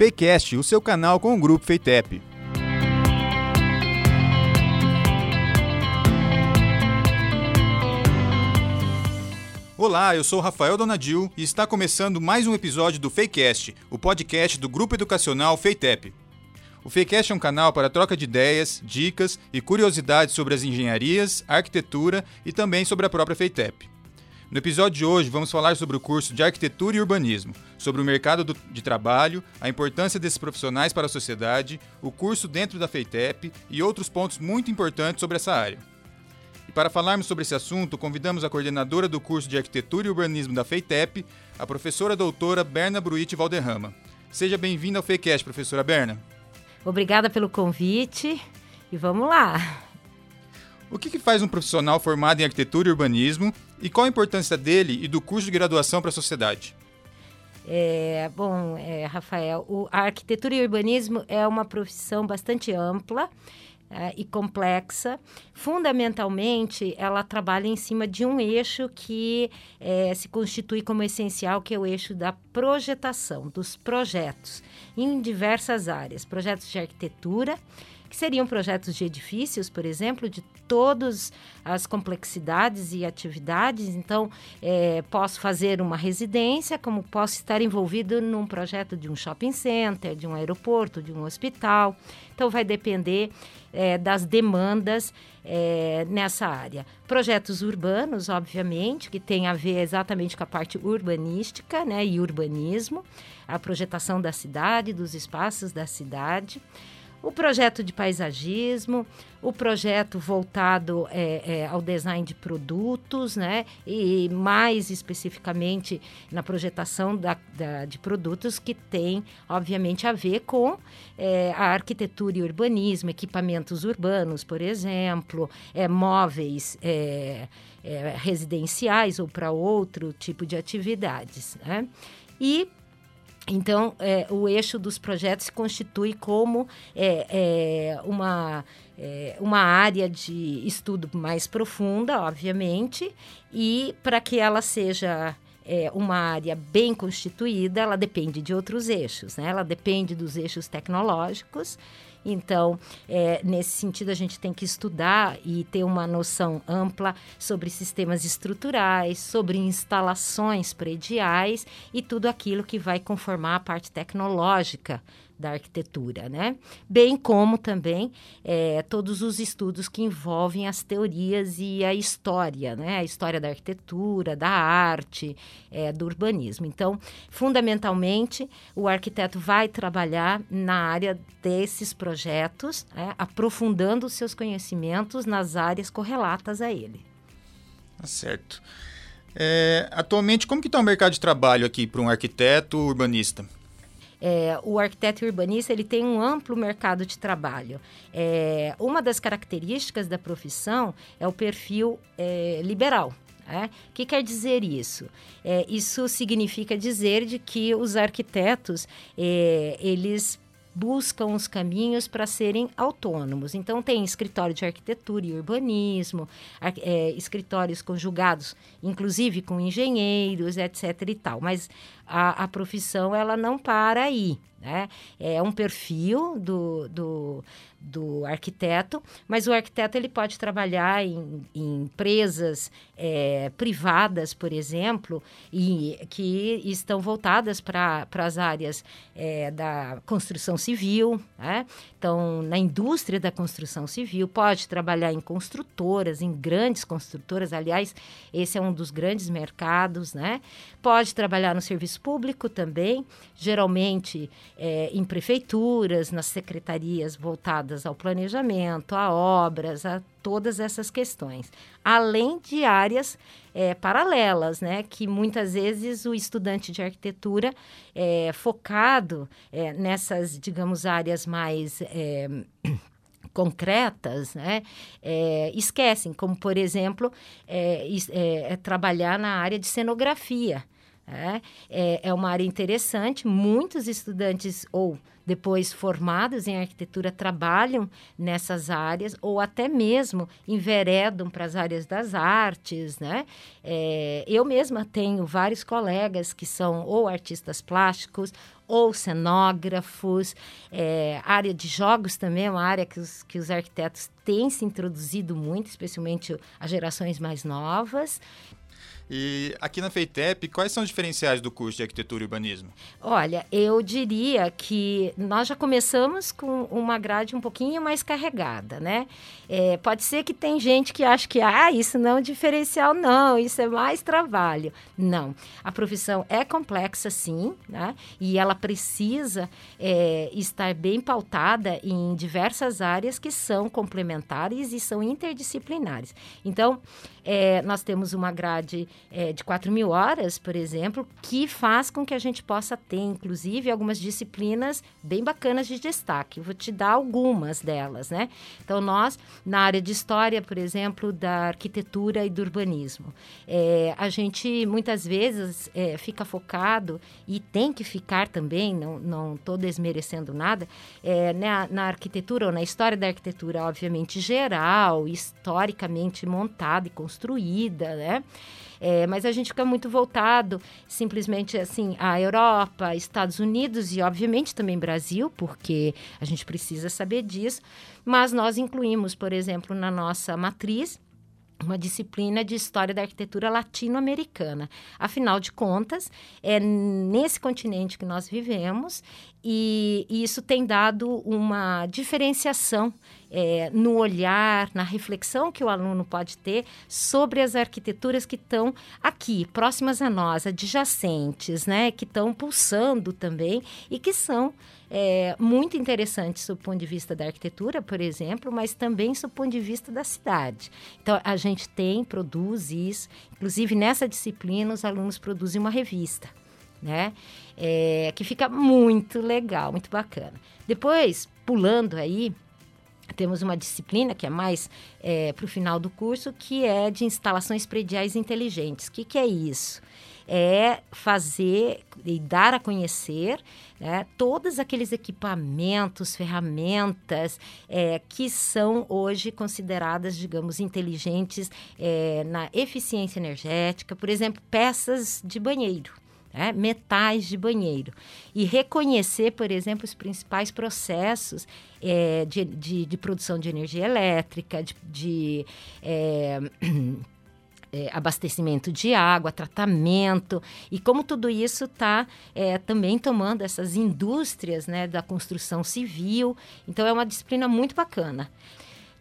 Fakecast, o seu canal com o grupo Feitep. Olá, eu sou Rafael Donadil e está começando mais um episódio do Fakecast, o podcast do grupo educacional Feitep. O Fakecast é um canal para troca de ideias, dicas e curiosidades sobre as engenharias, arquitetura e também sobre a própria Feitep. No episódio de hoje, vamos falar sobre o curso de Arquitetura e Urbanismo, sobre o mercado do, de trabalho, a importância desses profissionais para a sociedade, o curso dentro da Feitep e outros pontos muito importantes sobre essa área. E para falarmos sobre esse assunto, convidamos a coordenadora do curso de Arquitetura e Urbanismo da FEITEP, a professora doutora Berna Bruite Valderrama. Seja bem-vinda ao FEICast, professora Berna. Obrigada pelo convite e vamos lá. O que, que faz um profissional formado em arquitetura e urbanismo e qual a importância dele e do curso de graduação para a sociedade? É, bom, é, Rafael, o, a arquitetura e urbanismo é uma profissão bastante ampla é, e complexa. Fundamentalmente, ela trabalha em cima de um eixo que é, se constitui como essencial, que é o eixo da projetação, dos projetos, em diversas áreas. Projetos de arquitetura, que seriam projetos de edifícios, por exemplo, de todas as complexidades e atividades. Então, é, posso fazer uma residência, como posso estar envolvido num projeto de um shopping center, de um aeroporto, de um hospital. Então, vai depender é, das demandas é, nessa área. Projetos urbanos, obviamente, que tem a ver exatamente com a parte urbanística né, e urbanismo, a projetação da cidade, dos espaços da cidade o projeto de paisagismo, o projeto voltado é, é, ao design de produtos, né? E mais especificamente na projetação da, da, de produtos que tem, obviamente, a ver com é, a arquitetura e urbanismo, equipamentos urbanos, por exemplo, é, móveis é, é, residenciais ou para outro tipo de atividades, né? E então, é, o eixo dos projetos se constitui como é, é, uma, é, uma área de estudo mais profunda, obviamente, e para que ela seja é, uma área bem constituída, ela depende de outros eixos, né? ela depende dos eixos tecnológicos então, é, nesse sentido, a gente tem que estudar e ter uma noção ampla sobre sistemas estruturais, sobre instalações prediais e tudo aquilo que vai conformar a parte tecnológica da arquitetura, né? Bem como também é, todos os estudos que envolvem as teorias e a história, né? A história da arquitetura, da arte, é, do urbanismo. Então, fundamentalmente, o arquiteto vai trabalhar na área desses projetos, né? aprofundando os seus conhecimentos nas áreas correlatas a ele. Tá certo. É, atualmente, como que está o mercado de trabalho aqui para um arquiteto urbanista? É, o arquiteto urbanista ele tem um amplo mercado de trabalho. É, uma das características da profissão é o perfil é, liberal. É? O que quer dizer isso? É, isso significa dizer de que os arquitetos é, eles buscam os caminhos para serem autônomos. Então, tem escritório de arquitetura e urbanismo, é, escritórios conjugados, inclusive com engenheiros, etc. e tal. Mas a, a profissão, ela não para aí. Né? É um perfil do, do, do arquiteto, mas o arquiteto ele pode trabalhar em, em empresas é, privadas, por exemplo, e que estão voltadas para as áreas é, da construção civil. Né? Então, na indústria da construção civil, pode trabalhar em construtoras, em grandes construtoras. Aliás, esse é um dos grandes mercados. Né? Pode trabalhar no serviço público também, geralmente é, em prefeituras, nas secretarias voltadas ao planejamento, a obras, a todas essas questões. Além de áreas é, paralelas, né, que muitas vezes o estudante de arquitetura é focado é, nessas, digamos, áreas mais é, concretas, né, é, esquecem, como por exemplo, é, é, é trabalhar na área de cenografia. É, é, é uma área interessante, muitos estudantes ou depois formados em arquitetura trabalham nessas áreas ou até mesmo enveredam para as áreas das artes, né? É, eu mesma tenho vários colegas que são ou artistas plásticos ou cenógrafos, é, área de jogos também é uma área que os, que os arquitetos têm se introduzido muito, especialmente as gerações mais novas. E aqui na FEITEP, quais são os diferenciais do curso de arquitetura e urbanismo? Olha, eu diria que nós já começamos com uma grade um pouquinho mais carregada, né? É, pode ser que tem gente que acha que ah, isso não é diferencial, não, isso é mais trabalho. Não, a profissão é complexa, sim, né? E ela precisa é, estar bem pautada em diversas áreas que são complementares e são interdisciplinares. Então, é, nós temos uma grade é, de 4 mil horas, por exemplo, que faz com que a gente possa ter, inclusive, algumas disciplinas bem bacanas de destaque. vou te dar algumas delas, né? Então, nós, na área de história, por exemplo, da arquitetura e do urbanismo, é, a gente muitas vezes é, fica focado e tem que ficar também, não estou desmerecendo nada, é, na, na arquitetura ou na história da arquitetura, obviamente, geral, historicamente montada e construída, né? É, mas a gente fica muito voltado simplesmente assim à Europa, Estados Unidos e obviamente também Brasil, porque a gente precisa saber disso. Mas nós incluímos, por exemplo, na nossa matriz uma disciplina de história da arquitetura latino-americana. Afinal de contas, é nesse continente que nós vivemos e, e isso tem dado uma diferenciação é, no olhar, na reflexão que o aluno pode ter sobre as arquiteturas que estão aqui, próximas a nós, adjacentes, né, que estão pulsando também e que são é, muito interessantes do ponto de vista da arquitetura, por exemplo, mas também do ponto de vista da cidade. Então, a gente tem, produz isso, inclusive nessa disciplina, os alunos produzem uma revista. Né? É, que fica muito legal, muito bacana. Depois, pulando aí, temos uma disciplina que é mais é, para o final do curso, que é de instalações prediais inteligentes. O que, que é isso? É fazer e dar a conhecer né, todos aqueles equipamentos, ferramentas é, que são hoje consideradas, digamos, inteligentes é, na eficiência energética, por exemplo, peças de banheiro né? metais de banheiro. E reconhecer, por exemplo, os principais processos é, de, de, de, produção de energia elétrica, de, de é, é, abastecimento de água, tratamento, e como tudo isso está é, também tomando essas indústrias né, da construção civil. Então, é uma disciplina muito bacana.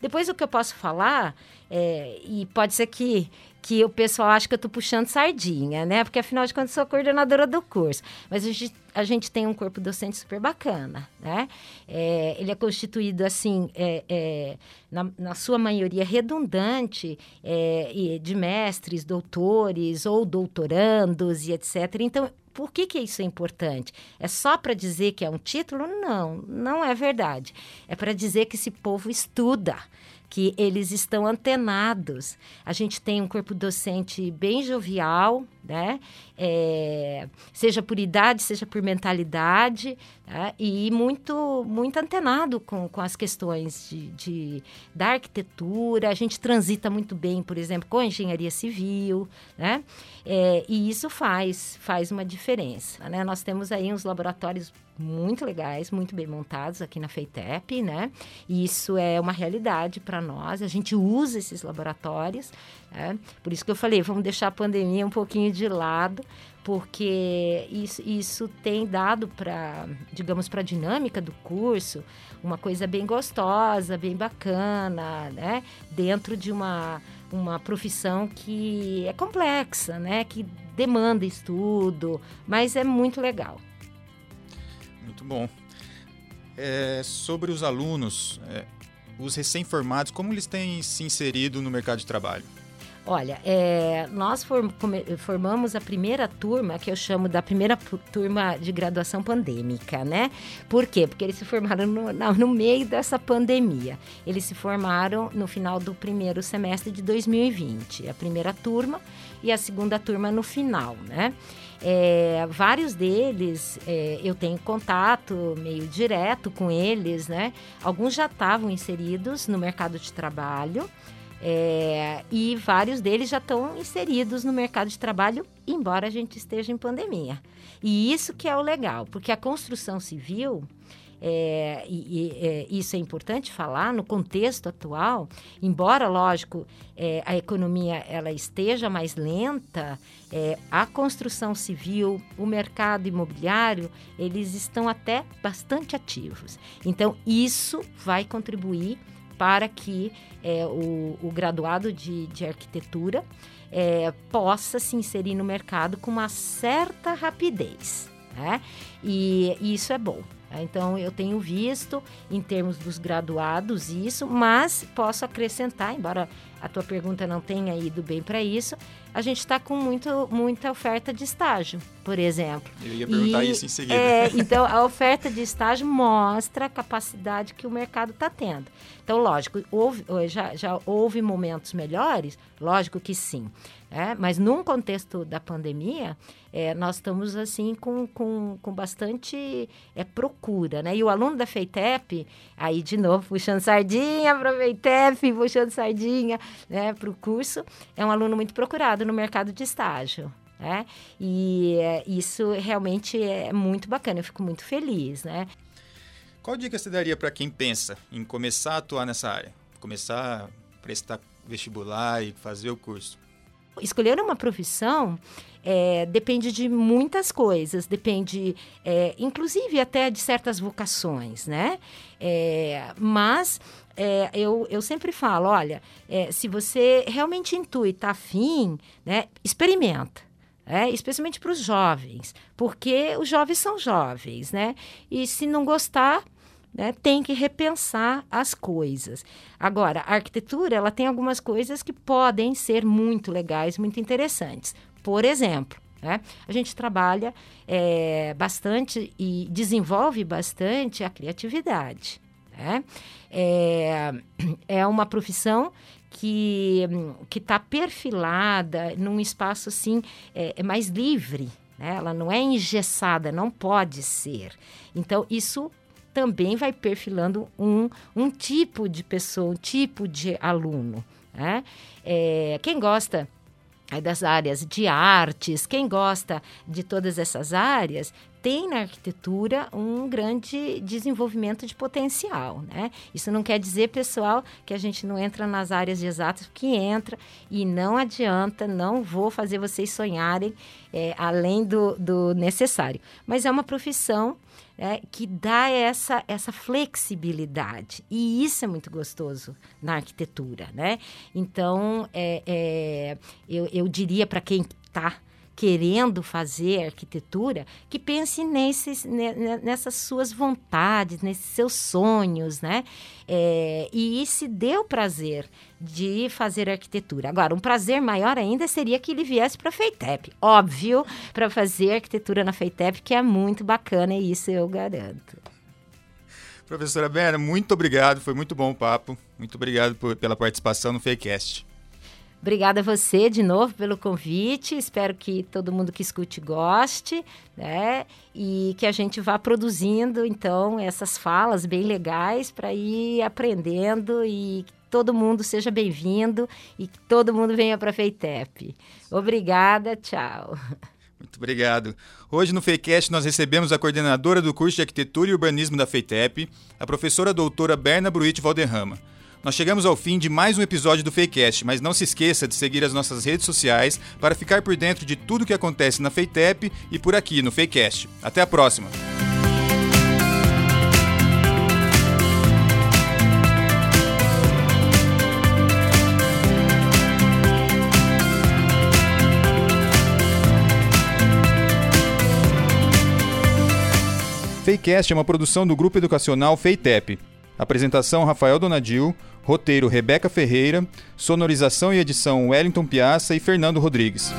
Depois, o que eu posso falar, é, e pode ser que que o pessoal acha que eu estou puxando sardinha, né? Porque afinal de contas sou coordenadora do curso. Mas a gente, a gente tem um corpo docente super bacana, né? É, ele é constituído assim, é, é, na, na, sua maioria redundante, é, de mestres, doutores ou doutorandos e etc. Então, por que, que isso é importante? É só para dizer que é um título? Não, não é verdade. É para dizer que esse povo estuda que eles estão antenados. A gente tem um corpo docente bem jovial, né? É, seja por idade, seja por mentalidade, né? e muito, muito antenado com, com as questões de, de, da arquitetura. A gente transita muito bem, por exemplo, com a engenharia civil, né? É, e isso faz, faz uma diferença. Né? Nós temos aí uns laboratórios muito legais, muito bem montados aqui na FEITEP, né? E isso é uma realidade para nós. A gente usa esses laboratórios, né? Por isso que eu falei, vamos deixar a pandemia um pouquinho de lado, porque isso, isso tem dado para, digamos, para a dinâmica do curso, uma coisa bem gostosa, bem bacana, né? Dentro de uma uma profissão que é complexa, né? Que demanda estudo, mas é muito legal. Muito bom. É, sobre os alunos, é, os recém-formados, como eles têm se inserido no mercado de trabalho? Olha, é, nós form, formamos a primeira turma, que eu chamo da primeira turma de graduação pandêmica, né? Por quê? Porque eles se formaram no, no meio dessa pandemia. Eles se formaram no final do primeiro semestre de 2020. A primeira turma e a segunda turma no final, né? É, vários deles é, eu tenho contato meio direto com eles, né? Alguns já estavam inseridos no mercado de trabalho. É, e vários deles já estão inseridos no mercado de trabalho, embora a gente esteja em pandemia. E isso que é o legal, porque a construção civil, é, e, e é, isso é importante falar no contexto atual, embora, lógico, é, a economia ela esteja mais lenta, é, a construção civil, o mercado imobiliário, eles estão até bastante ativos. Então, isso vai contribuir para que é, o, o, graduado de, de arquitetura é, possa se inserir no mercado com uma certa rapidez. Né? E, e isso é bom. Então, eu tenho visto, em termos dos graduados, isso, mas posso acrescentar, embora a tua pergunta não tenha ido bem para isso, a gente está com muito, muita oferta de estágio, por exemplo. Eu ia perguntar e, isso em seguida. É, então, a oferta de estágio mostra a capacidade que o mercado está tendo. Então, lógico, houve, já, já houve momentos melhores? Lógico que sim. É, mas num contexto da pandemia, é, nós estamos assim com, com, com bastante é, procura, né? E o aluno da FEITEP, aí de novo, puxando sardinha para a FEITEP, puxando sardinha né, para o curso, é um aluno muito procurado no mercado de estágio. Né? E é, isso realmente é muito bacana, eu fico muito feliz, né? Qual dica você daria para quem pensa em começar a atuar nessa área? Começar a prestar vestibular e fazer o curso? Escolher uma profissão é, depende de muitas coisas, depende, é, inclusive até de certas vocações, né? É, mas é, eu, eu sempre falo, olha, é, se você realmente intui, está afim, né, experimenta. É, especialmente para os jovens, porque os jovens são jovens, né? E se não gostar, né, tem que repensar as coisas. Agora, a arquitetura ela tem algumas coisas que podem ser muito legais, muito interessantes. Por exemplo, né, a gente trabalha é, bastante e desenvolve bastante a criatividade. Né? É, é uma profissão que está perfilada num espaço assim é, é mais livre, né? ela não é engessada, não pode ser. Então, isso também vai perfilando um, um tipo de pessoa, um tipo de aluno. Né? É, quem gosta das áreas de artes, quem gosta de todas essas áreas, tem na arquitetura um grande desenvolvimento de potencial, né? Isso não quer dizer, pessoal, que a gente não entra nas áreas exatas, que entra e não adianta, não vou fazer vocês sonharem é, além do, do necessário. Mas é uma profissão é, que dá essa, essa flexibilidade. E isso é muito gostoso na arquitetura, né? Então, é, é eu, eu diria para quem está querendo fazer arquitetura, que pense nesses, nessas suas vontades, nesses seus sonhos, né? É, e se dê o prazer de fazer arquitetura. Agora, um prazer maior ainda seria que ele viesse para a FEITEP, óbvio, para fazer arquitetura na FEITEP, que é muito bacana e isso eu garanto. Professora Berna, muito obrigado, foi muito bom o papo. Muito obrigado por, pela participação no FEICast. Obrigada a você de novo pelo convite. Espero que todo mundo que escute goste, né? E que a gente vá produzindo, então, essas falas bem legais para ir aprendendo e que todo mundo seja bem-vindo e que todo mundo venha para a FEITEP. Obrigada, tchau. Muito obrigado. Hoje no FEICast nós recebemos a coordenadora do curso de Arquitetura e Urbanismo da FEITEP, a professora doutora Berna Bruit Valderrama. Nós chegamos ao fim de mais um episódio do Fakecast, mas não se esqueça de seguir as nossas redes sociais para ficar por dentro de tudo que acontece na Feitep e por aqui no Fakecast. Até a próxima! Fakecast é uma produção do Grupo Educacional Feitep. Apresentação Rafael Donadil, roteiro Rebeca Ferreira, sonorização e edição Wellington Piazza e Fernando Rodrigues.